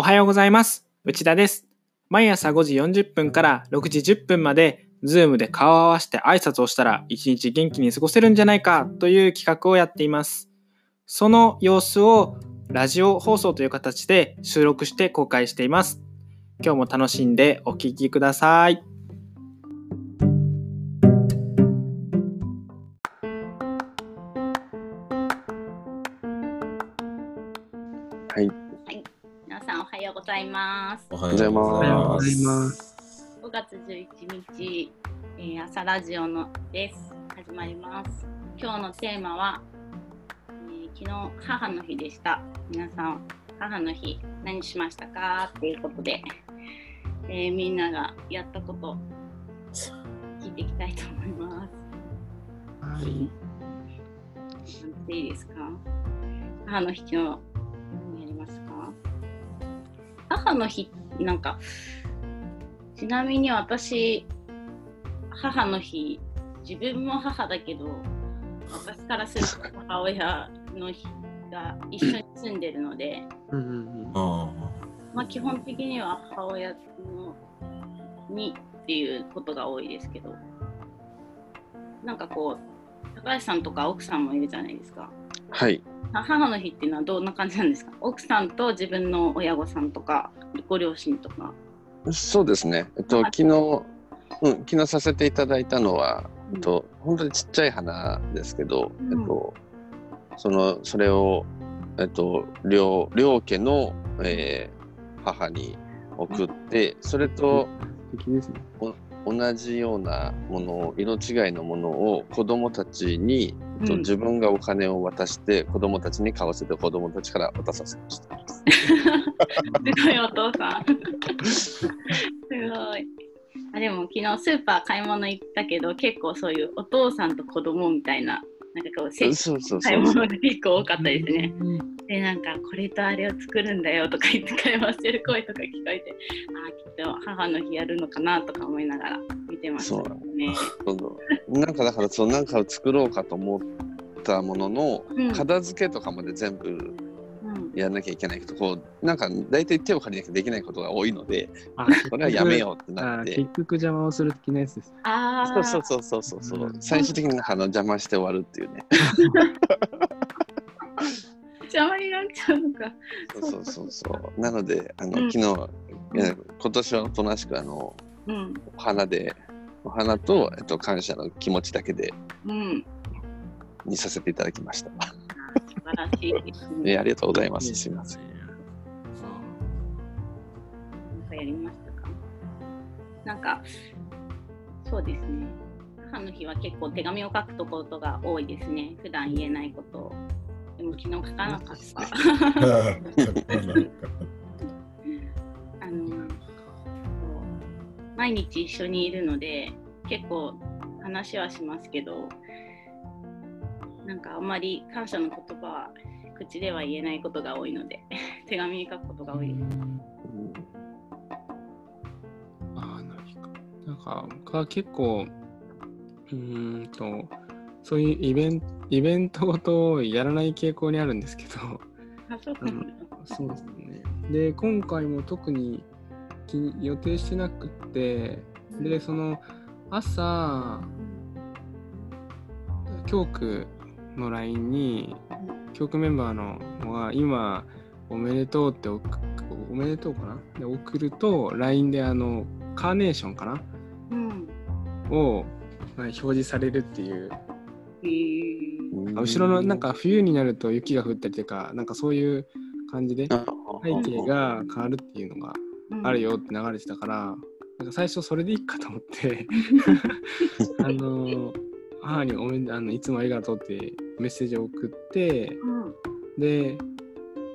おはようございます。内田です。毎朝5時40分から6時10分まで、ズームで顔を合わせて挨拶をしたら一日元気に過ごせるんじゃないかという企画をやっています。その様子をラジオ放送という形で収録して公開しています。今日も楽しんでお聞きください。はい。皆さんおはようございます。おはようございますおはようございます。5月11日、えー朝ラジオのです。始まります。今日のテーマは、えー昨日母の日でした。皆さん、母の日何しましたか？っていうことで、えーみんながやったこと聞いていきたいと思います。はい。でいいですか？母の日今日何やりますか母の日なんかちなみに私母の日自分も母だけど私からすると母親の日が一緒に住んでるので、まあ、基本的には母親のにっていうことが多いですけどなんかこう高橋さんとか奥さんもいるじゃないですか。はい。母の日っていうのはどんな感じなんですか？奥さんと自分の親御さんとかご両親とか。そうですね。えっと、はい昨日、うん、昨日させていただいたのは、えっと、本当にちっちゃい花ですけど、うんえっと、その、それを、えっと、両、両家の、えー母に送って、それと素敵ですね。同じようなものを、色違いのものを子供たちに、えっとうん自分がお金を渡して、子供たちに買わせて、子供たちから渡させました。すごいお父さん。すごい。あでも昨日スーパー買い物行ったけど結構そういうお父さんと子供みたいななんかこうせそうそう買いそうそう。物が結構多かったですね。でなんかこれとあれを作るんだよとか言って会話してる声とか聞こえてああきっと母の日やるのかなとか思いながら見てましたね。そう。そう。なんかだからそうなんかを作ろうかと思ったものの、うん。片付けとかまで全部うん。やらなきゃいけないけどこうなんか大体手を借りなきゃできないことが多いのであ これはやめようってなあって。結局邪魔をする的なやつです。ああそうそうそうそうそうそう、うん。最終的になんかあの邪魔して終わるっていうね。邪魔になっちゃうのか。そうそうそうそう。なのであの、うん。昨日今年はおとなしくあのうん。お花でお花と、えっと、感謝の気持ちだけでうん。にさせていただきました。素晴らしいですね。えありがとうございます。すみません。なんかやりましたかなんか、そうですね。母の日は結構手紙を書くとことが多いですね。普段言えないことを。でも昨日書かなかった。毎日一緒にいるので結構話はしますけどなんかあんまり感謝の言葉は口では言えないことが多いので 手紙に書くことが多いです。ああ、なんか、僕は結構、うーんと、そういうイベント、イベントごとをやらない傾向にあるんですけど、あそうかうんそうですね。で、今回も特にき予定してなくって、で、その、朝、教区の LINE に、教区メンバーの子が今、おめでとうって送おめでとうかな？で送ると LINE であのカーネーションかな？うん。をまあ表示されるっていう。へー。あ後ろのなんか冬になると雪が降ったりとかなんかそういう感じで背景が変わるっていうのがあるよって流れてたからなんか最初それでいいかと思って あの母におめであのいつもありがとうってメッセージを送ってうん。で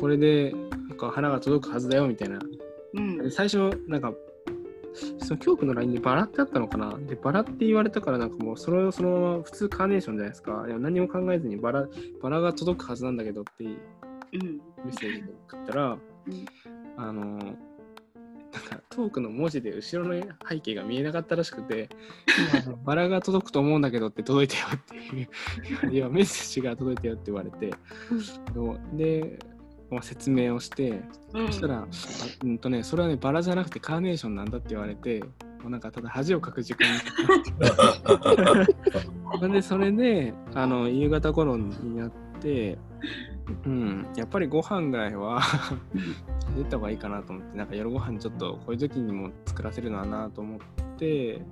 これでなんか花が届くはずだよみたいな。うん。で最初なんかその教区の LINE でバラってあったのかな？でバラって言われたからなんかもうそれをそのまま普通カーネーションじゃないですか。いや何も考えずにバラバラが届くはずなんだけどってうん。メッセージで送ったら、うん。あのなんかトークの文字で後ろの背景が見えなかったらしくて今バラが届くと思うんだけどって届いたよっていういやメッセージが届いたよって言われて、でまあ説明をしてうん。そしたら、あうんとね、それはね、バラじゃなくてカーネーションなんだって言われて、もうなんかただ恥をかく時間に。で、それで、あの、夕方頃になって、うん、やっぱりご飯ぐらいは出た方がいいかなと思って、なんか夜ご飯ちょっとこういう時にも作らせるのはなと思って、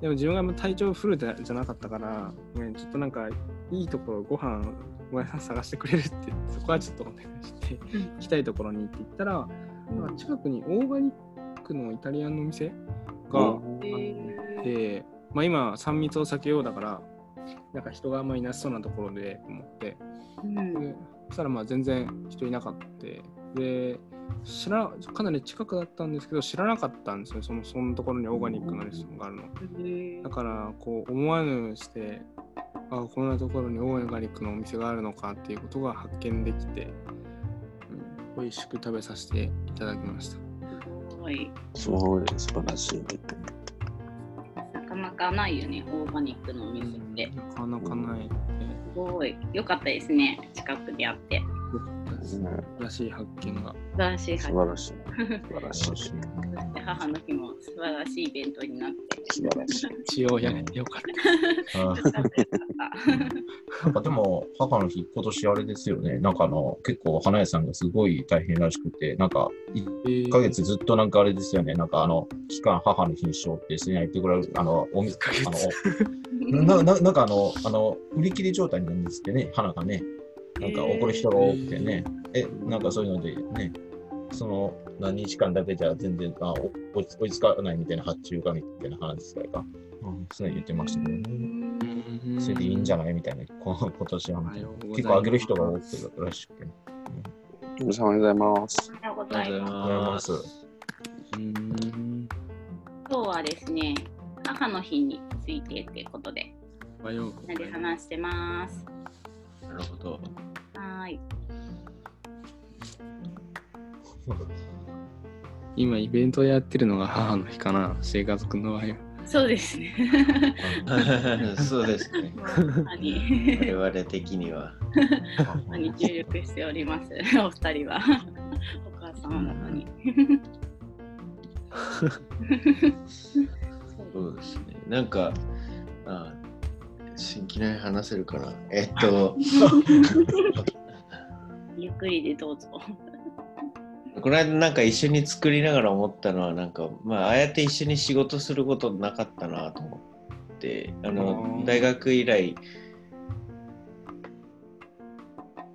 でも自分が体調フルじゃなかったから、ね、ちょっとなんかいいところご飯ごめん探してくれるって、そこはちょっとお願いして、行きたいところにって言ったら、なんか近くにオーガニックのイタリアンのお店があって、まあ、今3密を避けようだからなんか人があんまりいなさそうなところで思って。うん。でそしたらまあ全然人いなかった。で知らかなり近くだったんですけど知らなかったんですよ。そのそのところにオーガニックのレストランがあるの。へー。だからこう思わぬしてあこんなところにオーガニックのお店があるのかっていうことが発見できて、うん、美味しく食べさせていただきました。すごい。すごい素晴らしい。なかないよね、オーガニックのお店って。なかなかないすごい。よかったですね、近くであって。です。ね素晴らしい発見が。素晴らしい発見素晴らしい。素晴らしい。そして母の日も素晴らしいイベントになって。素晴らしい。一応やれてよかった。なんか でも、母の日、今年あれですよね。なんかあの、結構花屋さんがすごい大変らしくて、なんか1ヶ月ずっとなんかあれですよね。なんかあの、期間母の日にしようって、一緒にやってくれる、あの、お店、あの、なななんかあの、あの、売り切れ状態なんですってね、花がね。なんか怒る人が多くてね。え、なんかそういうのでね、その何日間だけじゃ全然あお追いつ追いつかないみたいな発注がみたいな話ですか。うん、そういうの言ってましたけどね。それでいいんじゃないみたいな、こ今年はみたいな。結構あげる人が多くてらしくて。皆さんおはようございます。おはようございます。ありがとうございます。うん。今日はですね、母の日についてということで、おはようみんなで話してます。なるほど。今イベントやってるのが母の日かな、生活くんの場合は。そうですね。そうですね。我々的には。母に注力しております。お二人は。お母様の方に。そうですね。なんか、あ新規内話せるかな。えっと、ゆっくりでどうぞ。この間なんか一緒に作りながら思ったのは、なんか、まあ、ああやって一緒に仕事することなかったなと思って、ああの、ー大学以来、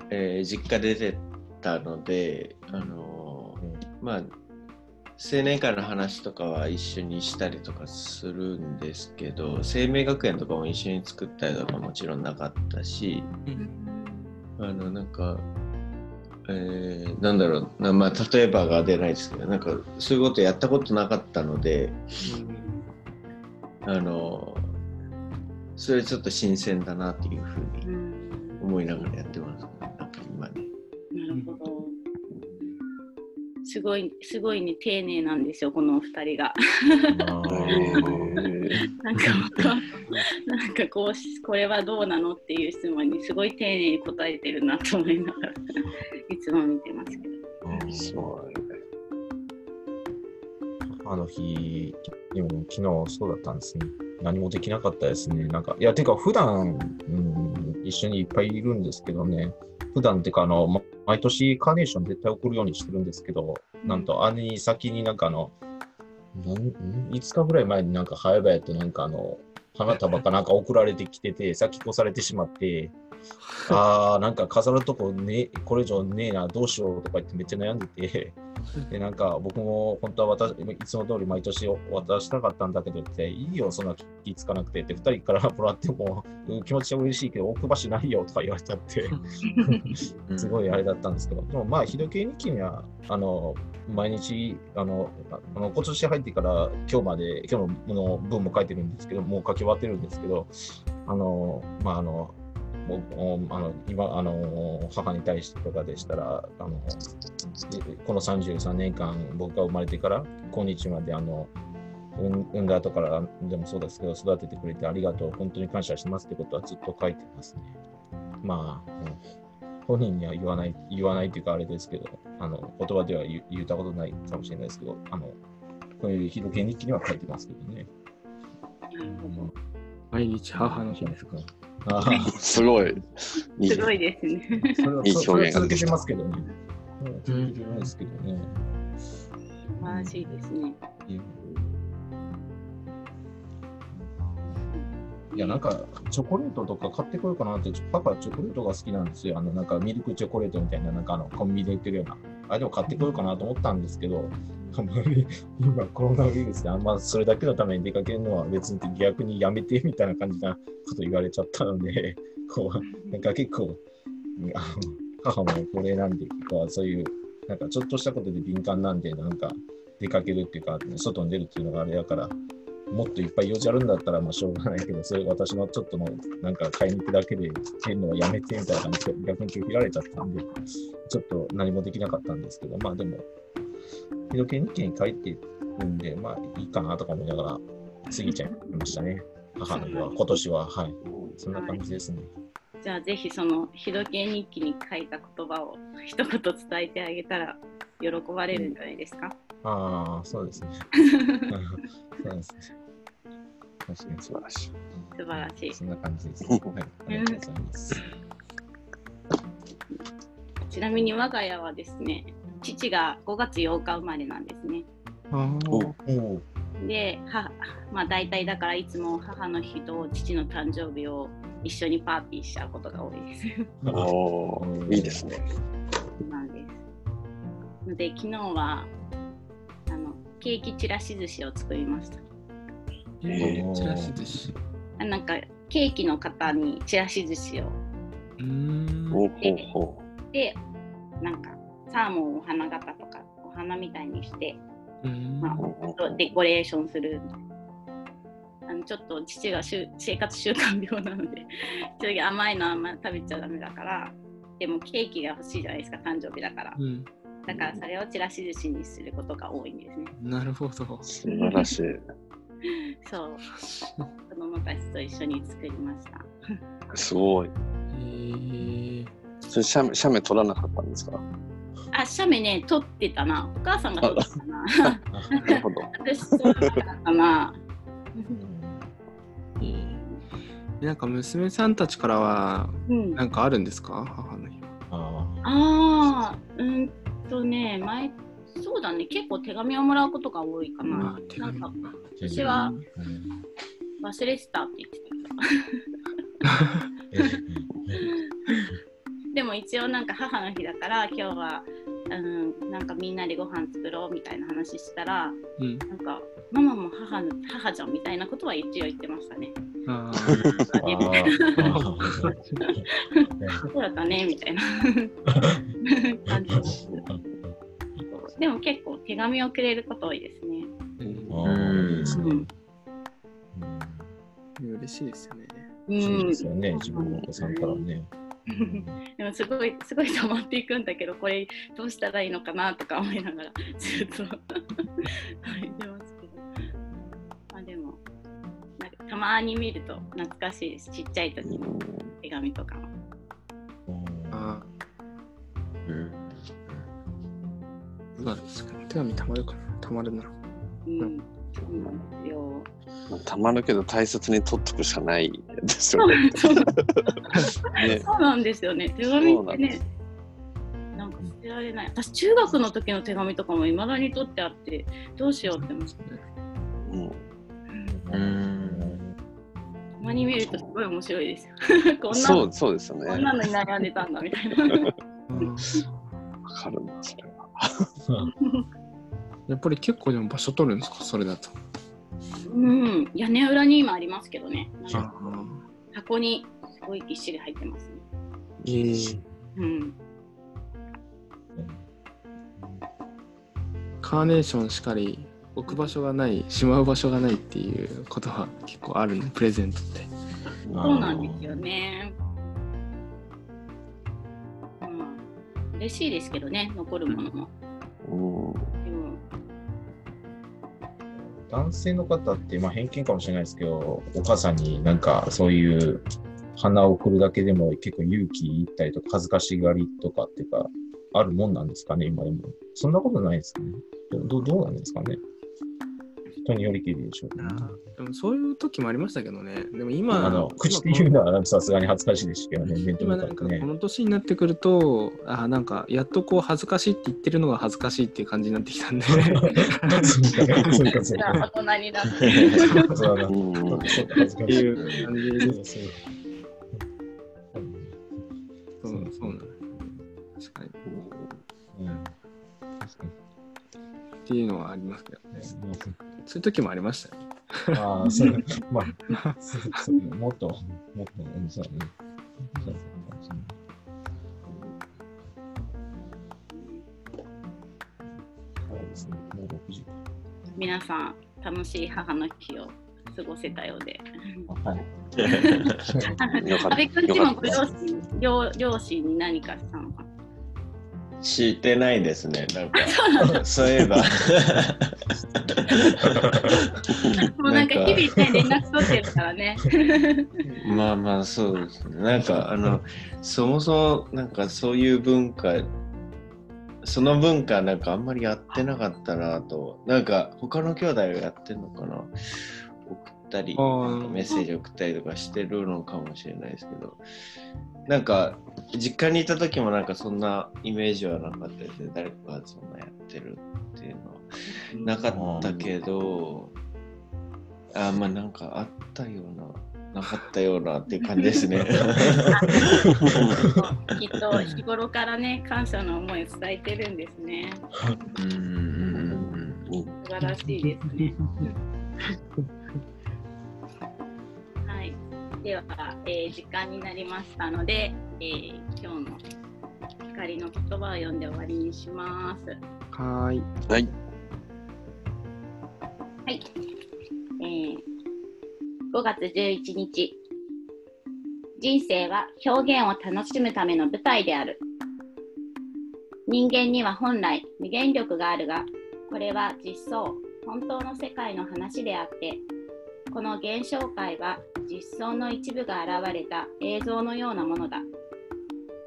えー実家出てたので、あのまあ、青年会の話とかは一緒にしたりとかするんですけど、生命学園とかも一緒に作ったりとかもちろんなかったし、あの、なんか、えーなんだろうな、まあ、例えばが出ないですけど、なんか、そういうことやったことなかったので、あの、それちょっと新鮮だなっていうふうにうん思いながらやってます、ね。なんか今ね。なるほど。すごい、すごいね、丁寧なんですよ、このお二人が。なんかなんかこうし、これはどうなのっていう質問にすごい丁寧に答えてるなと思いながら、いつも見てますけど。すごい。あの日、でも昨日そうだったんですね。何もできなかったですね。なんか、いや、てか、普段、うん、一緒にいっぱいいるんですけどね、普段ってか、あの、ま毎年カーネーション絶対送るようにしてるんですけど、なんと、姉に先になんかあの、なん？ん5日ぐらい前になんか早々となんかあの、花束かなんか送られてきてて、先越されてしまって、あー、なんか飾るとこね、これ以上ねえな、どうしようとか言ってめっちゃ悩んでて、で、なんか僕も本当は渡いつも通り毎年渡したかったんだけどって、いいよ、そんな気つかなくて。って、2人からもらってもうん気持ちは嬉しいけど、置く場所ないよとか言われちゃって、すごいあれだったんですけど、でもまあ、日時計日記には、あの、毎日、あの、あの今年入ってから今日まで、今日の分も書いてるんですけど、もう書き終わってるんですけど、あの、まあ、あの、あの今あの、母に対してとかでしたら、あのこの33年間、僕が生まれてから今日まであの、産んだ後からでもそうですけど、育ててくれてありがとう、本当に感謝しますってことはずっと書いてますね。まあ、うん本人には言わない、言わないっていうかあれですけど、あの言葉では言言ったことないかもしれないですけど、あのこういう日時日記には書いてますけどね。毎日母の日ですか？ああ、すごい。いいすごいですね。それはいい表現がそれは続けてますけどね。うん続けてますけどね。素晴らしいですね。いや、なんか、チョコレートとか買ってこようかなって、パパチョコレートが好きなんですよ。あの、なんかミルクチョコレートみたいな、なんかあの、コンビニで売ってるような。あでも買ってこようかなと思ったんですけど、あまり今コロナウイルスであんまそれだけのために出かけるのは別に逆にやめてみたいな感じなこと言われちゃったので、こう、なんか結構、母もこれなんで、そういう、なんかちょっとしたことで敏感なんで、なんか出かけるっていうか、外に出るっていうのがあれだから、もっといっぱい用事あるんだったら、まあしょうがないけど、それ私のちょっとの、なんか買いに行くだけで、変のはやめてみたいな感じで、逆に拒否られちゃったんで、ちょっと何もできなかったんですけど、まあでも、日時計日記に書いてるんで、まあいいかなとか思いながら、過ぎちゃいましたね。母の日は、今年は、はい。そんな感じですね。じゃあぜひその日時計日記に書いた言葉を一言伝えてあげたら喜ばれるんじゃないですか？ああ、そうですね。そうですね。確かに素晴らしい。素晴らしい。そんな感じです。はい。ありがとうございます。ちなみに我が家はですね、父が5月8日生まれなんですね。おおお。で、はまあ大体だからいつも母の日と父の誕生日を一緒にパーティーしちゃうことが多いです。おーいいですね。なんです。ので昨日はあのケーキちらし寿司を作りました。えー、ちらし寿司。あなんかケーキの型にちらし寿司をうーん。おほうほでなんかサーモンをお花形とかお花みたいにしてうーんまあう。デコレーションするあのちょっと父がしゅ生活習慣病なので ちょっと甘いのあんま食べちゃダメだからでもケーキが欲しいじゃないですか誕生日だからうん。だからそれをちらし寿司にすることが多いんですねなるほど。素晴らしい。そう。子供たちと一緒に作りました。すごい。えー、それ写メ写メ撮らなかったんですか？あ写メね撮ってたな。お母さんが撮ってたな。なるほど。私撮らなかったな。えー。なんか娘さんたちからはうん。なんかあるんですか？母の日は。あああ、うんとね、前、そうだね、結構手紙をもらうことが多いかな。なんかあ。私はうん忘れてたって言ってえた。でも一応なんか母の日だから今日は、うん、なんかみんなでご飯作ろうみたいな話したら、うん。なんかママも母の母じゃんみたいなことは一応言ってましたね。そうだったねみたいな 感じです。でも結構手紙をくれること多いですね。うん。うん嬉しいですよね。うん。そうですよね、自分のお子さん。からね。でもすごいすごい溜まっていくんだけどこれどうしたらいいのかなとか思いながらずっと。書いてますけどまあでもなんかたまに見ると懐かしいですちっちゃい時の手紙とかも。あうん。あ、そうですか。手紙たまるかな。たまるな。うん。そうなん。ですよたまるけど大切に取っとくしかないですよね。そう。ね。そうなんですよね。手紙ってねなんか捨てられない。私中学の時の手紙とかもいまだに取ってあってどうしようって思って。うん。うん。たまに見るとすごい面白いですよ。こんなのそうそうですよね。こんなのに悩んでたんだみたいな。わかるな、それは。やっぱり結構でも場所取るんですか？それだと。うん、屋根裏に今ありますけどね。箱にすごいぎっしり入ってますね。えー、うん。カーネーションしかり置く場所がないしまう場所がないっていうことは結構あるねプレゼントって。そうなんですよね。うん。嬉しいですけどね、残るものも。男性の方って、まあ、偏見かもしれないですけど、お母さんになんかそういう花を送るだけでも結構勇気いったりとか恥ずかしがりとかっていうか、あるもんなんですかね、今でも。そんなことないですかね。どどうなんですかね。人によりきりでしょうね。でもそういう時もありましたけどね。でも今、あの、口で言うのはさすがに恥ずかしいですけどね、今なんかこ。の年になってくると、あなんかやっとこう恥ずかしいって言ってるのが恥ずかしいっていう感じになってきたんで。そうか、そうか、そうか。じゃあ大人になって。そうだな。うんそうか恥ずかしい。っていう感じです。そうそうそうなんです。確かに。うん確かにっていうのはありますけどね。そういう時もありましたよ。ああ、そう、まあ、そうもっと、もっと、うんそうだね。そうそうそうですね。もう6時か。皆さん、楽しい母の日を過ごせたようで。はい。よかった。阿部君ちもご両親両両親に何かしたのかしてないですね。なんか、そうなんだ。そういえば。もうなんか日々ね、連絡取ってるからね。まあまあそうですね。なんかあのそもそもなんかそういう文化その文化なんかあんまりやってなかったなとなんか他の兄弟がやってんのかな？送ったりメッセージ送ったりとかしてるのかもしれないですけどなんか実家にいた時もなんかそんなイメージはなかったですね誰かがそんなやってるっていうのはなかったけど、あまあなんかあったような、なかったようなっていう感じ ですね。きっと日頃からね、感謝の思いを伝えてるんですね。うんうんうん素晴らしいですね。はい。では、えー時間になりましたので、えー今日の光の言葉を読んで終わりにします。はーい。はい。はい。えー5月11日。人生は表現を楽しむための舞台である。人間には本来無限力があるが、これは実相、本当の世界の話であって、この現象界は実相の一部が現れた映像のようなものだ。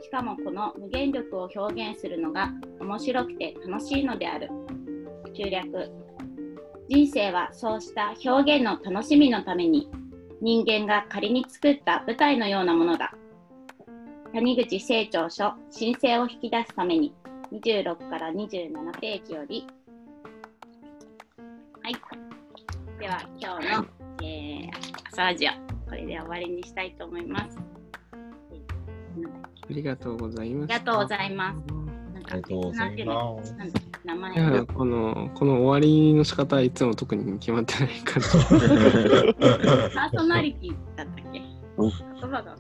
しかもこの無限力を表現するのが面白くて楽しいのである。中略。人生はそうした表現の楽しみのために人間が仮に作った舞台のようなものだ。谷口清張書申請を引き出すために26から27ページより。はい。では今日の、えー、朝ラジオ、で終わりにしたいと思います。ありがとうございます。ありがとうございます。なんかありがとうございます。名前いやこのこの終わりの仕方はいつも特に決まってない感じ。パーソナリティだったっけ？うん言葉が